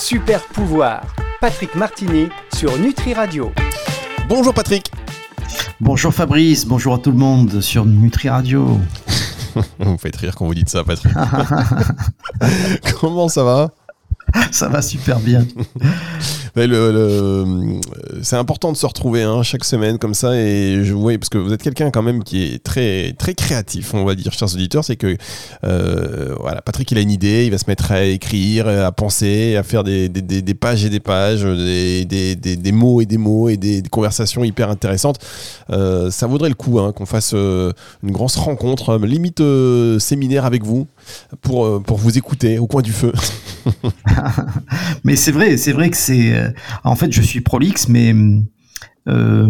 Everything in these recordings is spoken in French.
Super pouvoir, Patrick Martini sur Nutri Radio. Bonjour Patrick. Bonjour Fabrice, bonjour à tout le monde sur Nutri Radio. vous faites rire quand vous dites ça, Patrick. Comment ça va? Ça va super bien. c'est important de se retrouver hein, chaque semaine comme ça et je vois parce que vous êtes quelqu'un quand même qui est très très créatif on va dire chers auditeurs. C'est que euh, voilà Patrick il a une idée il va se mettre à écrire à penser à faire des pages et des pages des, des, mots et des mots et des, conversations hyper intéressantes. Euh, ça vaudrait le coup hein, qu'on fasse euh, une grosse rencontre limite séminaire avec vous pour, pour vous écouter au coin du feu. Mais c'est vrai c'est vrai que c'est euh, en fait, je suis prolixe, mais euh,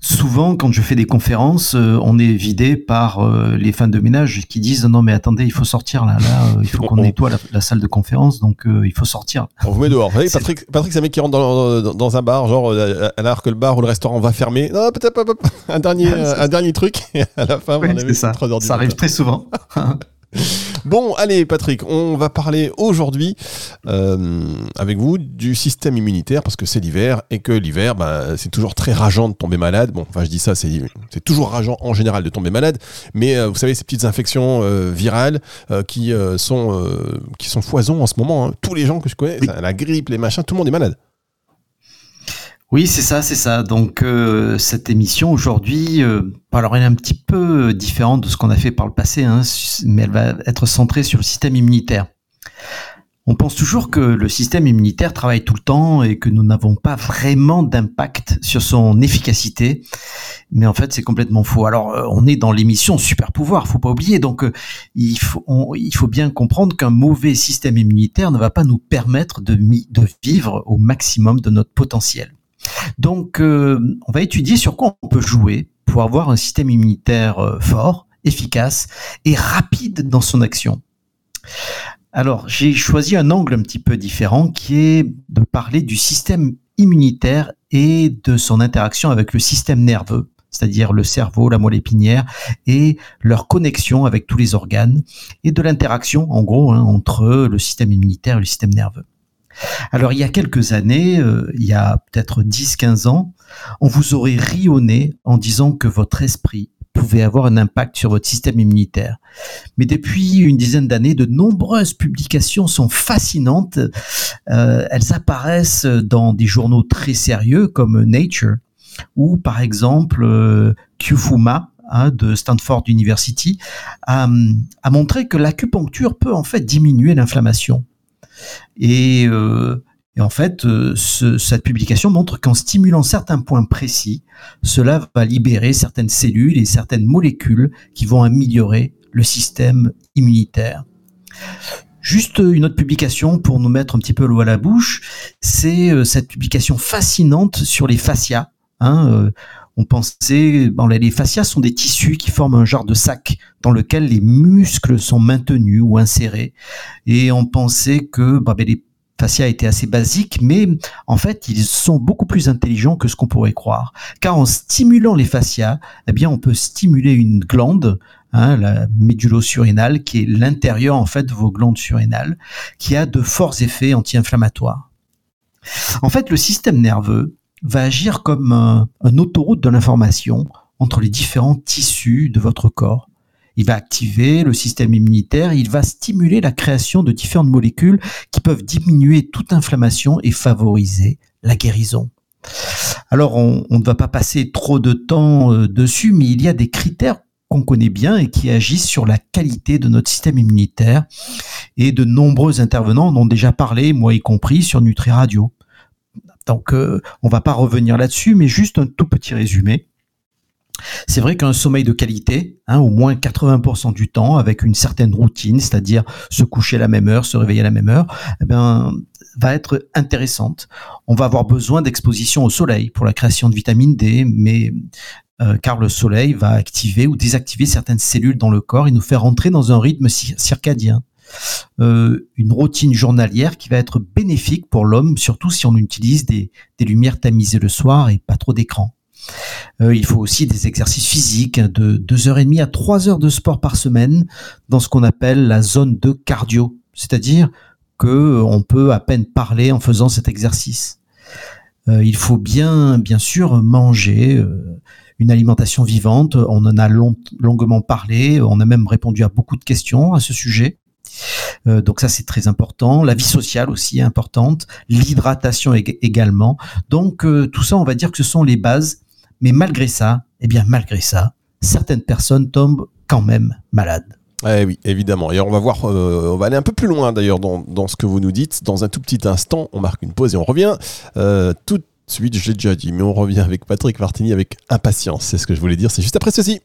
souvent, quand je fais des conférences, euh, on est vidé par les fans de ménage qui disent non mais attendez, il faut sortir là, là, il faut qu'on nettoie la, salle de conférence, donc il faut sortir. On vous met dehors. Vous Patrick, Patrick c'est un mec qui rentre dans, un bar, genre alors que le bar ou le restaurant va fermer. Non, peut-être un dernier, un dernier truc. à la fin, ça. ça arrive très souvent. Bon, allez Patrick, on va parler aujourd'hui euh, avec vous du système immunitaire parce que c'est l'hiver et que l'hiver, bah, c'est toujours très rageant de tomber malade. Bon, enfin je dis ça, c'est toujours rageant en général de tomber malade, mais euh, vous savez ces petites infections euh, virales qui sont qui sont foison en ce moment. Hein. Tous les gens que je connais, la grippe, les machins, tout le monde est malade. Oui, c'est ça, c'est ça. Donc euh, cette émission aujourd'hui, euh, alors elle est un petit peu différente de ce qu'on a fait par le passé, hein, mais elle va être centrée sur le système immunitaire. On pense toujours que le système immunitaire travaille tout le temps et que nous n'avons pas vraiment d'impact sur son efficacité, mais en fait c'est complètement faux. Alors euh, on est dans l'émission super pouvoir, faut pas oublier. Donc il faut il faut bien comprendre qu'un mauvais système immunitaire ne va pas nous permettre de vivre au maximum de notre potentiel. Donc, euh, on va étudier sur quoi on peut jouer pour avoir un système immunitaire euh, fort, efficace et rapide dans son action. Alors, j'ai choisi un angle un petit peu différent qui est de parler du système immunitaire et de son interaction avec le système nerveux, c'est-à-dire le cerveau, la moelle épinière, et leur connexion avec tous les organes, et de l'interaction, en gros, hein, entre le système immunitaire et le système nerveux. Alors il y a quelques années, euh, il y a peut-être 10-15 ans, on vous aurait rionné en disant que votre esprit pouvait avoir un impact sur votre système immunitaire. Mais depuis une dizaine d'années, de nombreuses publications sont fascinantes. Euh, elles apparaissent dans des journaux très sérieux comme Nature ou par exemple euh, Kyufuma, hein, de Stanford University a montré que l'acupuncture peut en fait diminuer l'inflammation. Euh, et, en fait, euh, cette publication montre qu'en stimulant certains points précis, cela va libérer certaines cellules et certaines molécules qui vont améliorer le système immunitaire. Juste une autre publication pour nous mettre un petit peu l'eau à la bouche, c'est euh, cette publication fascinante sur les fascias. Hein, on pensait, bon, les fascias sont des tissus qui forment un genre de sac dans lequel les muscles sont maintenus ou insérés. Et on pensait que bah, ben, les fascias étaient assez basiques, mais en fait, ils sont beaucoup plus intelligents que ce qu'on pourrait croire. Car en stimulant les fascias, eh bien, on peut stimuler une glande, hein, la médulo-surrénale, qui est l'intérieur en fait de vos glandes surrénales, qui a de forts effets anti-inflammatoires. En fait, le système nerveux, va agir comme un, autoroute de l'information entre les différents tissus de votre corps. Il va activer le système immunitaire, il va stimuler la création de différentes molécules qui peuvent diminuer toute inflammation et favoriser la guérison. Alors, on, ne va pas passer trop de temps euh, dessus, mais il y a des critères qu'on connaît bien et qui agissent sur la qualité de notre système immunitaire. Et de nombreux intervenants en ont déjà parlé, moi y compris, sur Nutri Radio. Donc, euh, on va pas revenir là-dessus, mais juste un tout petit résumé. C'est vrai qu'un sommeil de qualité, hein, au moins 80% du temps, avec une certaine routine, c'est-à-dire se coucher à la même heure, se réveiller à la même heure, eh ben, va être intéressante. On va avoir besoin d'exposition au soleil pour la création de vitamine D, mais euh, car le soleil va activer ou désactiver certaines cellules dans le corps et nous faire entrer dans un rythme circadien. Euh, une routine journalière qui va être bénéfique pour l'homme, surtout si on utilise des, lumières tamisées le soir et pas trop d'écran. Euh, il faut aussi des exercices physiques de 2h30 à 3 heures de sport par semaine dans ce qu'on appelle la zone de cardio, c'est-à-dire que on peut à peine parler en faisant cet exercice. Euh, il faut bien, bien sûr, manger euh, une alimentation vivante. On en a longuement parlé. On a même répondu à beaucoup de questions à ce sujet. Euh, donc ça c'est très important. La vie sociale aussi est importante. L'hydratation également. Donc tout ça, on va dire que ce sont les bases. Mais malgré ça, eh bien malgré ça, certaines personnes tombent quand même malades. Eh oui, évidemment. Et on va voir, euh, on va aller un peu plus loin d'ailleurs dans, dans, ce que vous nous dites. Dans un tout petit instant, on marque une pause et on revient euh, tout de suite, je l'ai déjà dit, mais on revient avec Patrick Martini avec impatience. C'est ce que je voulais dire, c'est juste après ceci.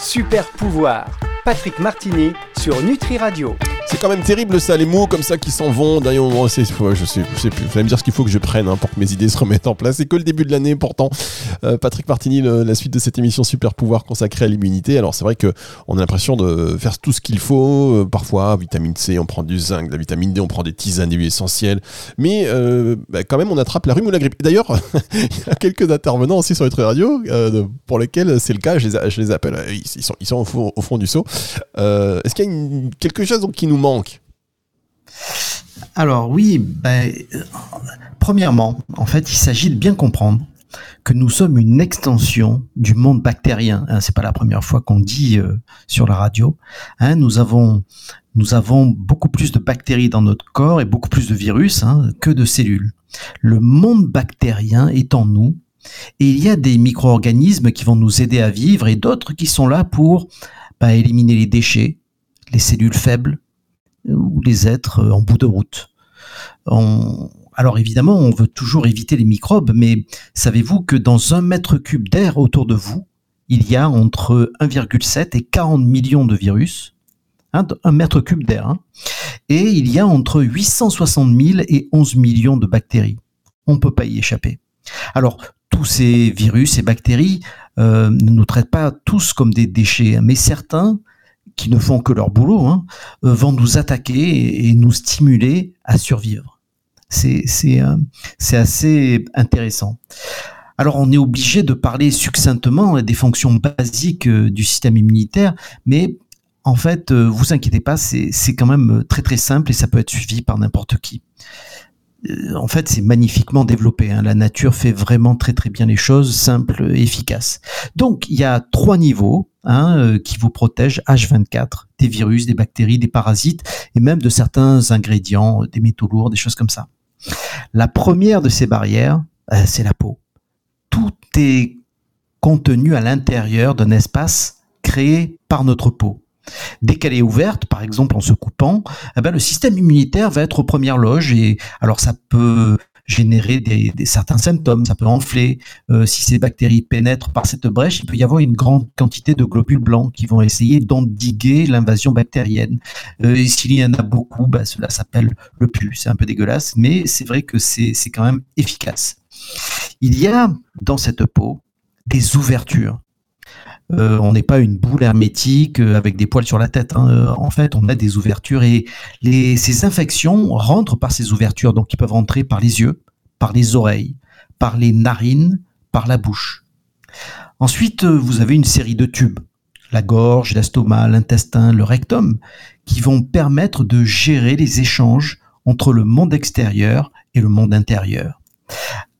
Super pouvoir, Patrick Martini sur Nutri Radio. C'est quand même terrible ça, les mots comme ça qui s'en vont. D'ailleurs, je sais, je sais plus. Vous allez me dire ce qu'il faut que je prenne hein, pour que mes idées se remettent en place. C'est que le début de l'année, pourtant. Euh, Patrick Martini, la suite de cette émission Super Pouvoir consacrée à l'immunité. Alors c'est vrai que on a l'impression de faire tout ce qu'il faut. Euh, parfois, vitamine C, on prend du zinc, de la vitamine D, on prend des tisanes, des essentielles. Mais euh, bah, quand même, on attrape la rhume ou la grippe. D'ailleurs, il y a quelques intervenants aussi sur notre radio pour lesquels c'est le cas. Je les, les appelle. Ils sont, ils sont au, fond, du seau. Est-ce qu'il y a quelque chose qui nous manque? Alors oui, ben, premièrement, en fait, il s'agit de bien comprendre que nous sommes une extension du monde bactérien. Hein, c'est pas la première fois qu'on dit euh, sur la radio. Hein, nous avons nous avons beaucoup plus de bactéries dans notre corps et beaucoup plus de virus hein, que de cellules. Le monde bactérien est en nous et il y a des micro-organismes qui vont nous aider à vivre et d'autres qui sont là pour ben, éliminer les déchets, les cellules faibles, ou les êtres euh, en bout de route. Alors évidemment, on veut toujours éviter les microbes, mais savez-vous que dans un mètre cube d'air autour de vous, il y a entre 1,7 et 40 millions de virus, hein, un mètre cube d'air, hein. et il y a entre 860 000 et 11 millions de bactéries. On ne peut pas y échapper. Alors, tous ces virus et bactéries euh, ne nous traitent pas tous comme des déchets, hein, mais certains qui ne font que leur boulot, hein, euh, vont nous attaquer et, nous stimuler à survivre. C'est euh, assez intéressant. Alors on est obligé de parler succinctement des fonctions basiques du système immunitaire, mais en fait, vous inquiétez pas, c'est quand même très très simple et ça peut être suivi par n'importe qui. En fait, c'est magnifiquement développé. Hein. La nature fait vraiment très très bien les choses, simples et efficaces. Donc, il y a trois niveaux Hein, euh, qui vous protège H24 des virus, des bactéries, des parasites et même de certains ingrédients, des métaux lourds, des choses comme ça. La première de ces barrières, euh, c'est la peau. Tout est contenu à l'intérieur d'un espace créé par notre peau. Dès qu'elle est ouverte, par exemple en se coupant, eh ben, le système immunitaire va être aux premières loges et alors ça peut générer des, certains symptômes. Ça peut enfler. Euh, si ces bactéries pénètrent par cette brèche, il peut y avoir une grande quantité de globules blancs qui vont essayer d'endiguer l'invasion bactérienne. Euh, s'il y en a beaucoup, bah, cela s'appelle le pus. C'est un peu dégueulasse, mais c'est vrai que c'est quand même efficace. Il y a dans cette peau des ouvertures euh, on n'est pas une boule hermétique euh, avec des poils sur la tête. Hein. Euh, en fait, on a des ouvertures et ces infections rentrent par ces ouvertures. Donc, ils peuvent rentrer par les yeux, par les oreilles, par les narines, par la bouche. Ensuite, vous avez une série de tubes, la gorge, l'estomac, l'intestin, le rectum, qui vont permettre de gérer les échanges entre le monde extérieur et le monde intérieur.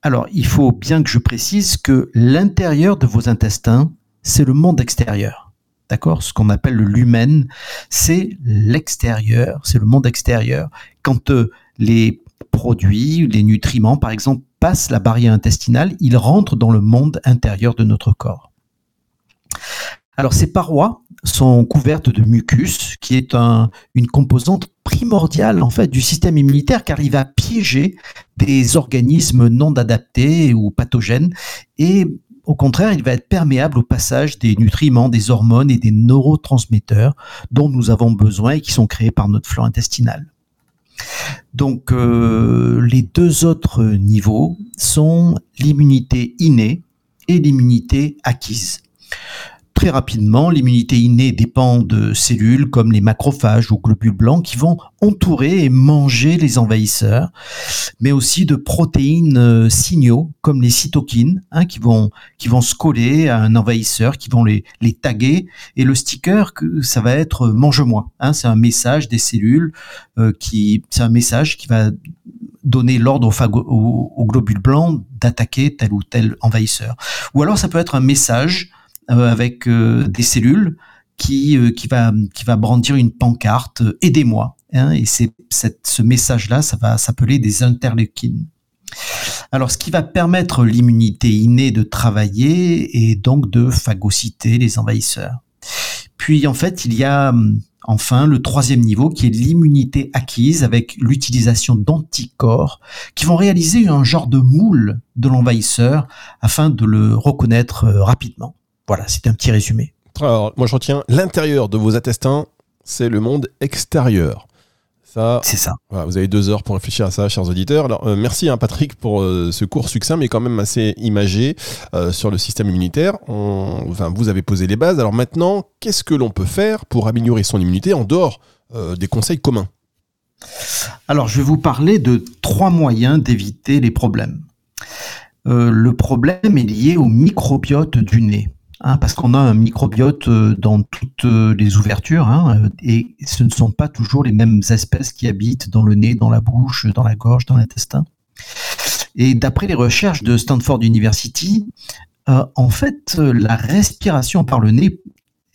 Alors, il faut bien que je précise que l'intérieur de vos intestins c'est le monde extérieur. D'accord? Ce qu'on appelle le lumen, c'est l'extérieur, c'est le monde extérieur. Quand euh, les produits, les nutriments, par exemple, passent la barrière intestinale, ils rentrent dans le monde intérieur de notre corps. Alors ces parois sont couvertes de mucus, qui est une composante primordiale en fait du système immunitaire, car il va piéger des organismes non adaptés ou pathogènes et au contraire, il va être perméable au passage des nutriments, des hormones et des neurotransmetteurs dont nous avons besoin et qui sont créés par notre flore intestinale. Donc euh, les deux autres niveaux sont l'immunité innée et l'immunité acquise. Très rapidement, l'immunité innée dépend de cellules comme les macrophages ou globules blancs qui vont entourer et manger les envahisseurs, mais aussi de protéines euh, signaux comme les cytokines hein, qui vont qui vont se coller à un envahisseur, qui vont les les taguer et le sticker ça va être mange-moi. Hein, c'est un message des cellules euh, qui c'est un message qui va donner l'ordre aux, aux, globules blancs d'attaquer tel ou tel envahisseur. Ou alors ça peut être un message euh, avec euh, des cellules qui, euh, qui, va, qui va brandir une pancarte Aidez-moi. Hein, et c'est ce message-là, ça va s'appeler des interleukines. Alors, ce qui va permettre l'immunité innée de travailler et donc de phagocyter les envahisseurs. Puis, en fait, il y a hum, enfin le troisième niveau qui est l'immunité acquise avec l'utilisation d'anticorps qui vont réaliser un genre de moule de l'envahisseur afin de le reconnaître rapidement. Voilà, c'est un petit résumé. Alors, moi je retiens l'intérieur de vos intestins, c'est le monde extérieur. Ça, c'est ça. vous avez deux heures pour réfléchir à ça, chers auditeurs. Alors, euh, merci hein, Patrick pour euh, ce cours succinct, mais quand même assez imagé euh, sur le système immunitaire. enfin, vous avez posé les bases. Alors maintenant, qu'est-ce que l'on peut faire pour améliorer son immunité en dehors des conseils communs? Alors, je vais vous parler de trois moyens d'éviter les problèmes. le problème est lié au microbiote du nez. Hein, parce qu'on a un microbiote euh, dans toutes euh, les ouvertures, hein, euh, et ce ne sont pas toujours les mêmes espèces qui habitent dans le nez, dans la bouche, dans la gorge, dans l'intestin. Et d'après les recherches de Stanford University, en fait, la respiration par le nez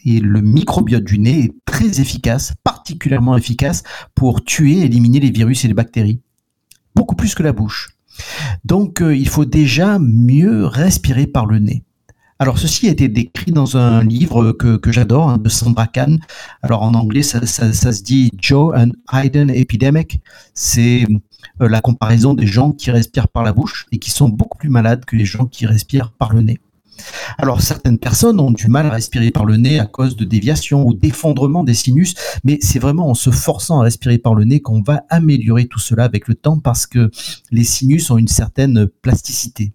et le microbiote du nez est très efficace, particulièrement efficace pour tuer et éliminer les virus et les bactéries. Beaucoup plus que la bouche. Donc, il faut déjà mieux respirer par le nez. Alors ceci a été décrit dans un livre que, j'adore hein, de Sandra Kahn. Alors en anglais ça, se dit Joe and Hayden Epidemic. C'est euh, la comparaison des gens qui respirent par la bouche et qui sont beaucoup plus malades que les gens qui respirent par le nez. Alors certaines personnes ont du mal à respirer par le nez à cause de déviation ou d'effondrement des sinus, mais c'est vraiment en se forçant à respirer par le nez qu'on va améliorer tout cela avec le temps parce que les sinus ont une certaine plasticité.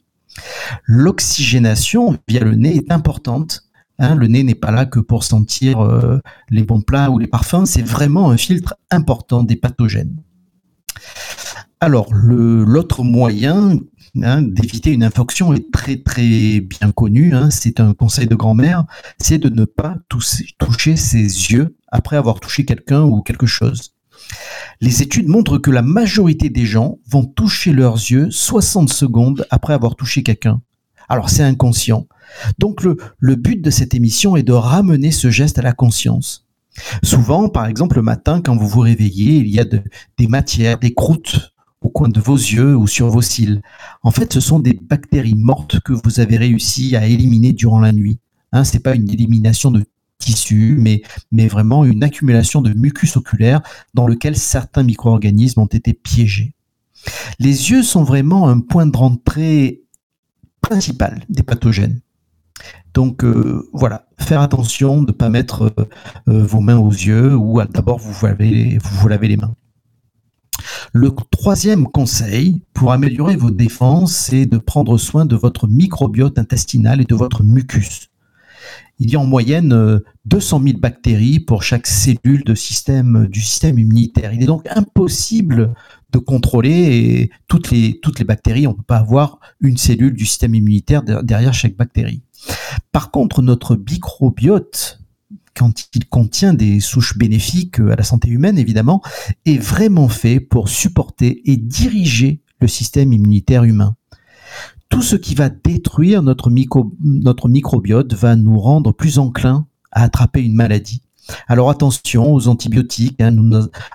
L'oxygénation via le nez est importante. Hein. le nez n'est pas là que pour sentir euh, les bons plats ou les parfums, c'est vraiment un filtre important des pathogènes. Alors, l'autre moyen hein, d'éviter une infection est très bien connu, hein. c'est un conseil de grand-mère, c'est de ne pas toucher ses yeux après avoir touché quelqu'un ou quelque chose. Les études montrent que la majorité des gens vont toucher leurs yeux 60 secondes après avoir touché quelqu'un. Alors c'est inconscient. Donc le, but de cette émission est de ramener ce geste à la conscience. Souvent, par exemple, le matin, quand vous vous réveillez, il y a des matières, des croûtes au coin de vos yeux ou sur vos cils. En fait, ce sont des bactéries mortes que vous avez réussi à éliminer durant la nuit. Hein, c'est pas une élimination de tissu, mais, mais vraiment une accumulation de mucus oculaire dans lequel certains micro-organismes ont été piégés. Les yeux sont vraiment un point de rentrée principal des pathogènes. Donc euh, voilà, faire attention de ne pas mettre euh, euh, vos mains aux yeux ou d'abord vous vous vous lavez les mains. Le troisième conseil pour améliorer vos défenses, c'est de prendre soin de votre microbiote intestinal et de votre mucus il y a en moyenne 200 euh, 000 bactéries pour chaque cellule système, du système immunitaire. Il est donc impossible de contrôler toutes les, toutes les bactéries. On ne peut pas avoir une cellule du système immunitaire derrière chaque bactérie. Par contre, notre microbiote, quand il contient des souches bénéfiques à la santé humaine, évidemment, est vraiment fait pour supporter et diriger le système immunitaire humain tout ce qui va détruire notre, microbiote va nous rendre plus enclins à attraper une maladie. Alors attention aux antibiotiques. Hein,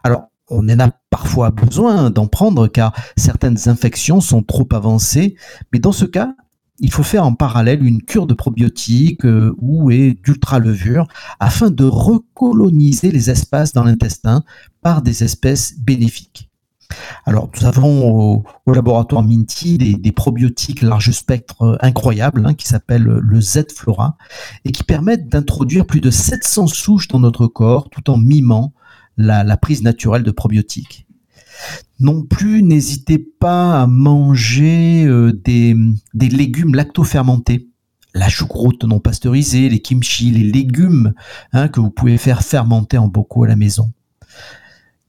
alors on en a parfois besoin d'en prendre car certaines infections sont trop avancées, mais dans ce cas, il faut faire en parallèle une cure de probiotiques euh, ou d'ultra levure afin de recoloniser les espaces dans l'intestin par des espèces bénéfiques. Alors, nous avons au, laboratoire Minty des, probiotiques large spectre euh, incroyables hein, qui s'appellent le Z-Flora et qui permettent d'introduire plus de 700 souches dans notre corps tout en mimant la, prise naturelle de probiotiques. Non plus, n'hésitez pas à manger euh, des, légumes lactofermentés. la choucroute non pasteurisée, les kimchi, les légumes hein, que vous pouvez faire fermenter en bocaux à la maison.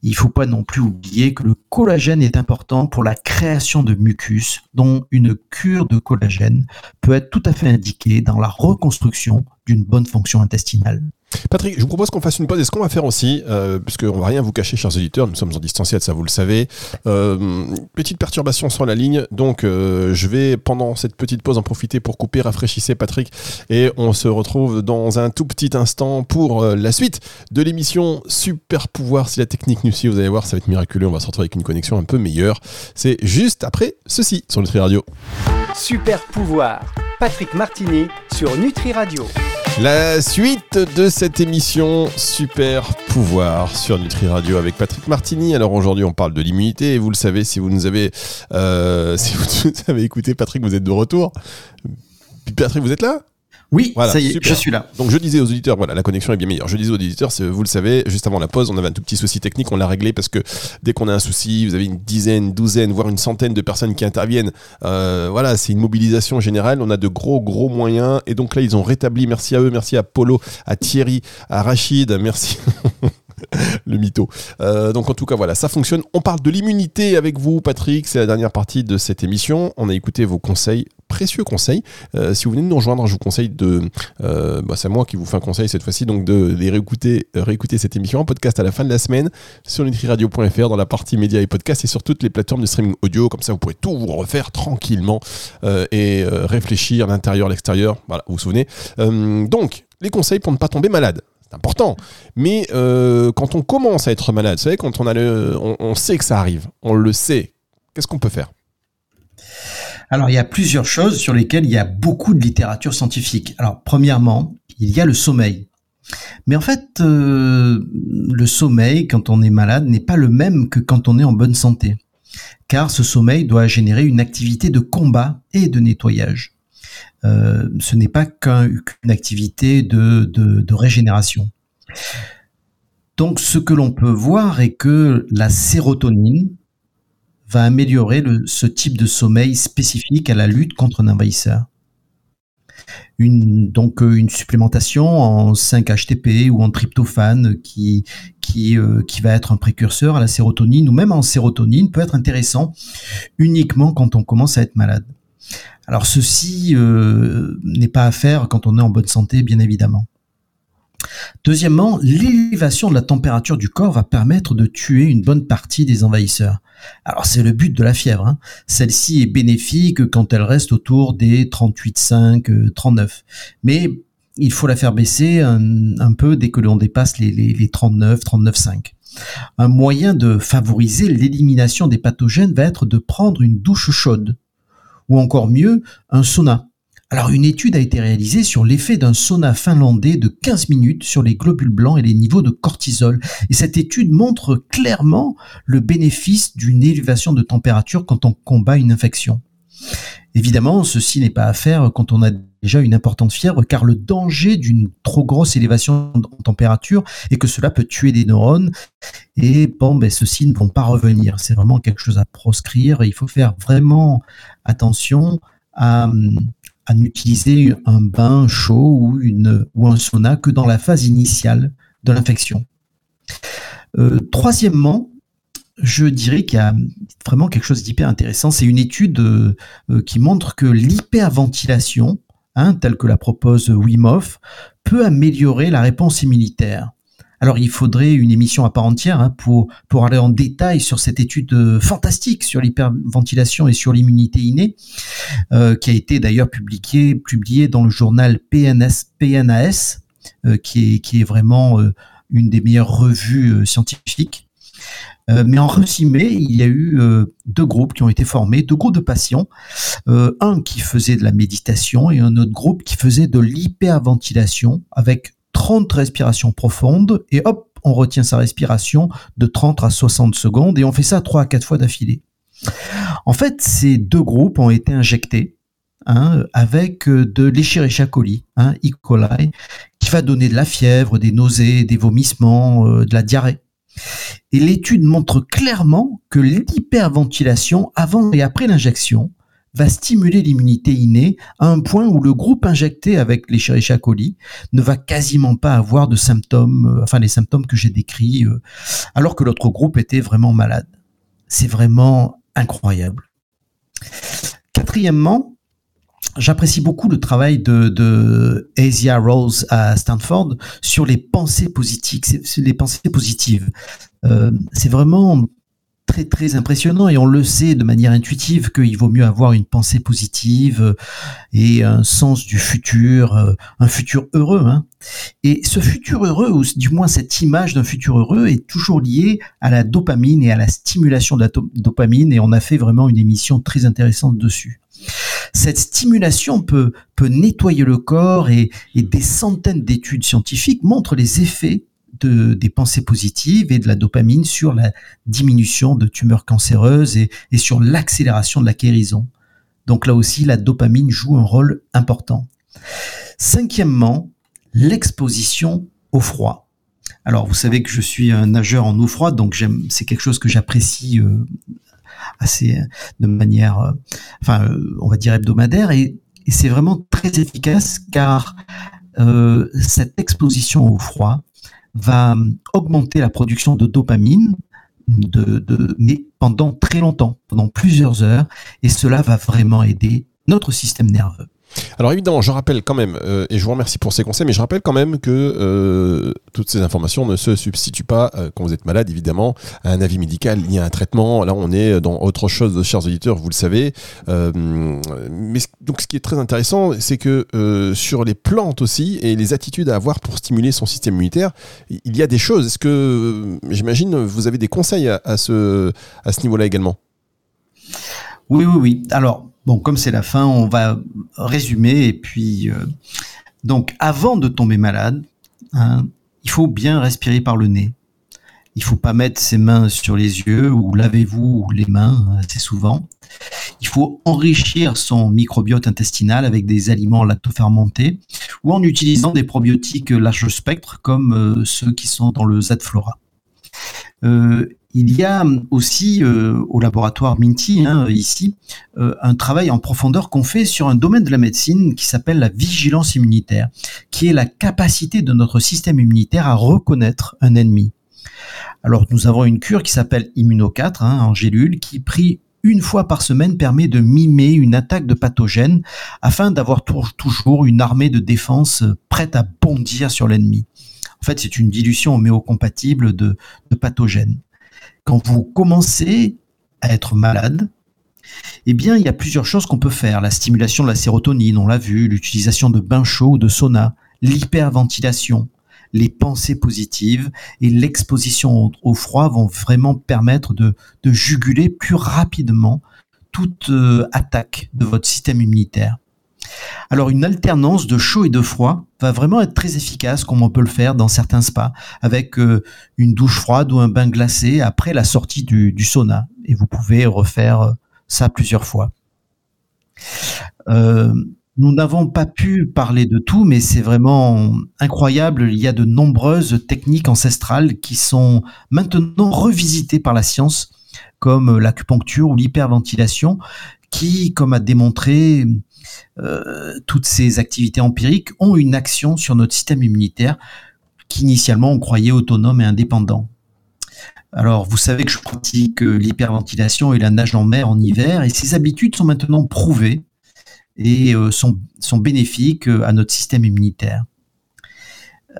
Il faut pas non plus oublier que le collagène est important pour la création de mucus, dont une cure de collagène peut être tout à fait indiquée dans la reconstruction d'une bonne fonction intestinale. Patrick, je vous propose qu'on fasse une pause. Et ce qu'on va faire aussi, euh, puisqu'on va rien vous cacher, chers auditeurs, nous sommes en distanciel, ça vous le savez. Euh, petite perturbation sur la ligne, donc euh, je vais pendant cette petite pause en profiter pour couper, rafraîchissez Patrick, et on se retrouve dans un tout petit instant pour euh, la suite de l'émission Super Pouvoir. Si la technique nous suit, vous allez voir, ça va être miraculeux. On va se retrouver avec une connexion un peu meilleure. C'est juste après ceci sur Nutri Radio. Super pouvoir. Patrick Martini sur Nutri Radio. La suite de cette émission Super Pouvoir sur Nutri Radio avec Patrick Martini. Alors aujourd'hui on parle de l'immunité et vous le savez si vous nous avez euh, si vous nous avez écouté Patrick vous êtes de retour. Patrick vous êtes là? Oui, Voilà, ça y est, super. je suis là. Donc je disais aux auditeurs, voilà, la connexion est bien meilleure. Je disais aux auditeurs, vous le savez, juste avant la pause, on avait un tout petit souci technique, on l'a réglé parce que dès qu'on a un souci, vous avez une dizaine, douzaine, voire une centaine de personnes qui interviennent. Euh, voilà, c'est une mobilisation générale. On a de gros, gros moyens. Et donc là, ils ont rétabli. Merci à eux, merci à Polo, à Thierry, à Rachid, merci. Le mytho. Euh, donc en tout cas voilà, ça fonctionne. On parle de l'immunité avec vous, Patrick. C'est la dernière partie de cette émission. On a écouté vos conseils, précieux conseils. Euh, si vous venez de nous rejoindre, je vous conseille de. euh, bah, c'est moi qui vous fais un conseil cette fois-ci, donc de réécouter, réécouter cette émission en podcast à la fin de la semaine sur nutriradio.fr dans la partie médias et podcasts et sur toutes les plateformes de streaming audio. Comme ça, vous pourrez tout vous refaire tranquillement et réfléchir l'intérieur, l'extérieur. Voilà, vous vous souvenez. Donc, les conseils pour ne pas tomber malade. Important. Mais euh, quand on commence à être malade, vous savez, quand on, a le, on, on sait que ça arrive, on le sait, qu'est-ce qu'on peut faire? Alors, il y a plusieurs choses sur lesquelles il y a beaucoup de littérature scientifique. Alors, premièrement, il y a le sommeil. Mais en fait, euh, le sommeil, quand on est malade, n'est pas le même que quand on est en bonne santé. Car ce sommeil doit générer une activité de combat et de nettoyage. Euh, ce n'est pas qu'un- qu'une activité de, régénération. Donc, ce que l'on peut voir est que la sérotonine va améliorer ce type de sommeil spécifique à la lutte contre un envahisseur. Donc euh, une supplémentation en 5-HTP ou en tryptophane euh, qui va être un précurseur à la sérotonine ou même en sérotonine peut être intéressant uniquement quand on commence à être malade. Alors ceci euh, n'est pas à faire quand on est en bonne santé, bien évidemment. Deuxièmement, l'élévation de la température du corps va permettre de tuer une bonne partie des envahisseurs. Alors c'est le but de la fièvre. hein. Celle-ci est bénéfique quand elle reste autour des 38,5, euh, 39. Mais il faut la faire baisser un, peu dès que l'on dépasse les, les, les 39, 39,5. Un moyen de favoriser l'élimination des pathogènes va être de prendre une douche chaude ou encore mieux un sauna. Alors une étude a été réalisée sur l'effet d'un sauna finlandais de 15 minutes sur les globules blancs et les niveaux de cortisol. Et cette étude montre clairement le bénéfice d'une élévation de température quand on combat une infection. Évidemment, ceci n'est pas à faire quand on a déjà une importante fièvre, car le danger d'une trop grosse élévation en température est que cela peut tuer des neurones, et bon, ben, ceux-ci ne vont pas revenir. C'est vraiment quelque chose à proscrire, et il faut faire vraiment attention à, n'utiliser un bain chaud ou, une, un sauna que dans la phase initiale de l'infection. Euh, troisièmement, je dirais qu'il y a vraiment quelque chose d'hyper intéressant. C'est une étude euh, qui montre que l'hyperventilation, hein, telle que la propose Wim Hof, peut améliorer la réponse immunitaire. Alors il faudrait une émission à part entière hein, pour, aller en détail sur cette étude fantastique sur l'hyperventilation et sur l'immunité innée, euh, qui a été d'ailleurs publiée, publiée dans le journal PNAS, euh, qui, est, vraiment euh, une des meilleures revues scientifiques. Euh, mais en résumé, il y a eu euh, deux groupes qui ont été formés, deux groupes de patients, euh, un qui faisait de la méditation et un autre groupe qui faisait de l'hyperventilation avec 30 respirations profondes et hop, on retient sa respiration de 30 à 60 secondes et on fait ça 3 à 4 fois d'affilée. En fait, ces deux groupes ont été injectés hein, avec de l'Escherichia coli, hein, E. coli, qui va donner de la fièvre, des nausées, des vomissements, de la diarrhée. Et l'étude montre clairement que l'hyperventilation avant et après l'injection va stimuler l'immunité innée à un point où le groupe injecté avec l'Escherichia coli ne va quasiment pas avoir de symptômes, euh, enfin les symptômes que j'ai décrits, euh, alors que l'autre groupe était vraiment malade. C'est vraiment incroyable. Quatrièmement, j'apprécie beaucoup le travail de, de Asia Rose à Stanford sur les pensées positives. Les pensées positives. Euh, c'est vraiment très très impressionnant et on le sait de manière intuitive qu'il vaut mieux avoir une pensée positive euh, et un sens du futur, euh, un futur heureux. Hein. Et ce futur heureux, ou du moins cette image d'un futur heureux, est toujours liée à la dopamine et à la stimulation de la dopamine et on a fait vraiment une émission très intéressante dessus. Cette stimulation peut, peut nettoyer le corps et, des centaines d'études scientifiques montrent les effets des pensées positives et de la dopamine sur la diminution de tumeurs cancéreuses et, sur l'accélération de la guérison. Donc là aussi, la dopamine joue un rôle important. Cinquièmement, l'exposition au froid. Alors, vous savez que je suis un nageur en eau froide, donc c'est quelque chose que j'apprécie euh, assez de manière, euh, enfin, euh, on va dire hebdomadaire, et, c'est vraiment très efficace car cette exposition au froid va augmenter la production de dopamine, de, mais pendant très longtemps, pendant plusieurs heures, et cela va vraiment aider notre système nerveux. Alors évidemment, je rappelle quand même, euh, et je vous remercie pour ces conseils, mais je rappelle quand même que euh, toutes ces informations ne se substituent pas, euh, quand vous êtes malade évidemment, à un avis médical ni à un traitement. Là, on est dans autre chose, chers auditeurs, vous le savez. mais donc ce qui est très intéressant, c'est que sur les plantes aussi, et les attitudes à avoir pour stimuler son système immunitaire, il y a des choses. Est-ce que, j'imagine, vous avez des conseils à, à ce, à ce niveau-là également? Oui, oui, oui. Alors, Bon, comme c'est la fin, on va résumer. Et puis, euh, donc, avant de tomber malade, hein, il faut bien respirer par le nez. Il faut pas mettre ses mains sur les yeux ou lavez-vous les mains assez souvent. Il faut enrichir son microbiote intestinal avec des aliments lactofermentés ou en utilisant des probiotiques large spectre comme euh, ceux qui sont dans le Z-Flora. Euh, il y a aussi euh, au laboratoire Minty, hein, ici, euh, un travail en profondeur qu'on fait sur un domaine de la médecine qui s'appelle la vigilance immunitaire, qui est la capacité de notre système immunitaire à reconnaître un ennemi. Alors nous avons une cure qui s'appelle Immuno4 hein, en gélule qui pris une fois par semaine permet de mimer une attaque de pathogènes afin d'avoir toujours une armée de défense prête à bondir sur l'ennemi. En fait, c'est une dilution homéocompatible de, pathogènes quand vous commencez à être malade, eh bien, il y a plusieurs choses qu'on peut faire. La stimulation de la sérotonine, on l'a vu, l'utilisation de bains chauds ou de sauna, l'hyperventilation, les pensées positives et l'exposition au, froid vont vraiment permettre de, juguler plus rapidement toute euh, attaque de votre système immunitaire. Alors une alternance de chaud et de froid va vraiment être très efficace comme on peut le faire dans certains spas avec euh, une douche froide ou un bain glacé après la sortie du, sauna et vous pouvez refaire euh, ça plusieurs fois. Euh, nous n'avons pas pu parler de tout, mais c'est vraiment incroyable. Il y a de nombreuses techniques ancestrales qui sont maintenant revisitées par la science, comme l'acupuncture ou l'hyperventilation, qui, comme a démontré toutes ces activités empiriques ont une action sur notre système immunitaire qu'initialement on croyait autonome et indépendant. Alors, vous savez que je pratique euh, l'hyperventilation et la nage en mer en hiver, et ces habitudes sont maintenant prouvées et euh, sont, sont, bénéfiques à notre système immunitaire.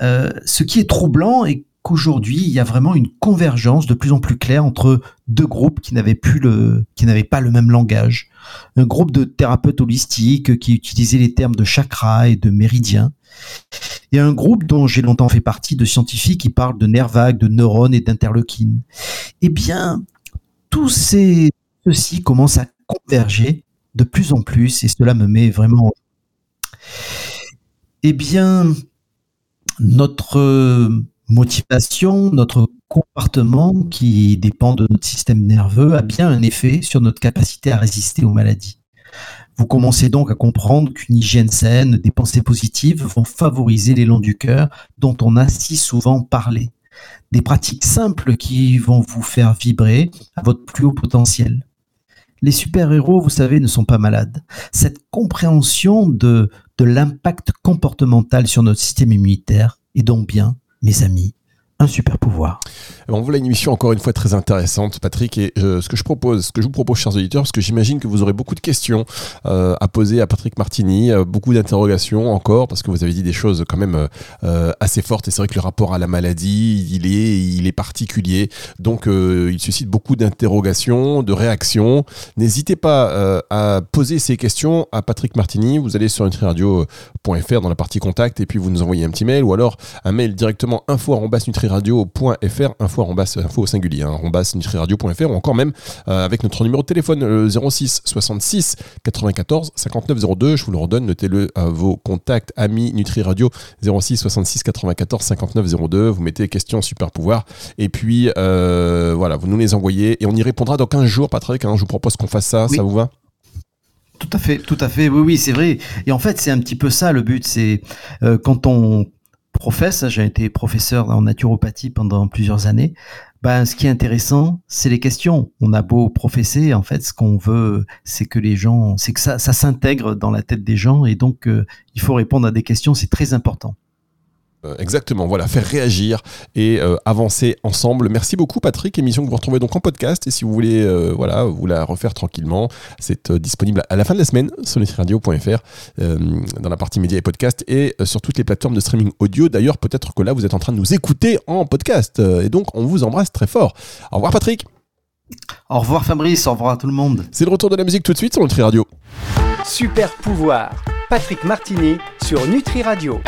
ce qui est troublant est qu'aujourd'hui, il y a vraiment une convergence de plus en plus claire entre deux groupes qui n'avaient qui n'avaient pas le même langage. Un groupe de thérapeutes holistiques qui utilisaient les termes de chakra et de méridien. Et un groupe dont j'ai longtemps fait partie de scientifiques qui parlent de nerfs vagues, de neurones et d'interleukines. Eh bien, tous ces, ceci commence à converger de plus en plus et cela me met vraiment. Eh bien, notre motivation, notre comportement qui dépend de notre système nerveux a bien un effet sur notre capacité à résister aux maladies. Vous commencez donc à comprendre qu'une hygiène saine, des pensées positives vont favoriser l'élan du cœur dont on a si souvent parlé. Des pratiques simples qui vont vous faire vibrer à votre plus haut potentiel. les super-héros, vous savez, ne sont pas malades. Cette compréhension de, de l'impact comportemental sur notre système immunitaire est donc bien, mes amis, un super pouvoir. On voit une émission encore une fois très intéressante, Patrick. Et euh, ce que je propose, ce que je vous propose, chers auditeurs, parce que j'imagine que vous aurez beaucoup de questions euh, à poser à Patrick Martini, euh, beaucoup d'interrogations encore, parce que vous avez dit des choses quand même assez fortes. Et c'est vrai que le rapport à la maladie, il est, il est particulier. Donc, il suscite beaucoup d'interrogations, de réactions. N'hésitez pas à poser ces questions à Patrick Martini. Vous allez sur nutriradio.fr dans la partie contact et puis vous nous envoyez un petit mail ou alors un mail directement info nutriradio.fr, info en basse, info au singulier, hein, nutriradio.fr ou encore même euh, avec notre numéro de téléphone le 06 66 94 59 02. Je vous le redonne, notez-le à vos contacts amis Nutriradio 06 66 94 59 02. Vous mettez questions super pouvoir et puis euh, voilà, vous nous les envoyez et on y répondra dans 15 jours, Patrick. Hein, je vous propose qu'on fasse ça, ça vous va? Tout à fait, tout à fait. Oui, oui, c'est vrai. Et en fait, c'est un petit peu ça le but. C'est euh, quand on professe, j'ai été professeur en naturopathie pendant plusieurs années, ben, ce qui est intéressant, c'est les questions. On a beau professer, en fait, ce qu'on veut, c'est que les gens, c'est que ça, ça s'intègre dans la tête des gens, et donc euh, il faut répondre à des questions, c'est très important. Euh, exactement, voilà, faire réagir et euh, avancer ensemble. Merci beaucoup Patrick, émission que vous retrouvez donc en podcast et si vous voulez euh, voilà, vous la refaire tranquillement, c'est disponible à la fin de la semaine sur nutriradio.fr dans la partie médias et podcast et sur toutes les plateformes de streaming audio. D'ailleurs, peut-être que là vous êtes en train de nous écouter en podcast et donc on vous embrasse très fort. Au revoir Patrick. Au revoir Fabrice, au revoir à tout le monde. C'est le retour de la musique tout de suite sur Nutri Radio. Super pouvoir, Patrick Martini sur Nutri Radio.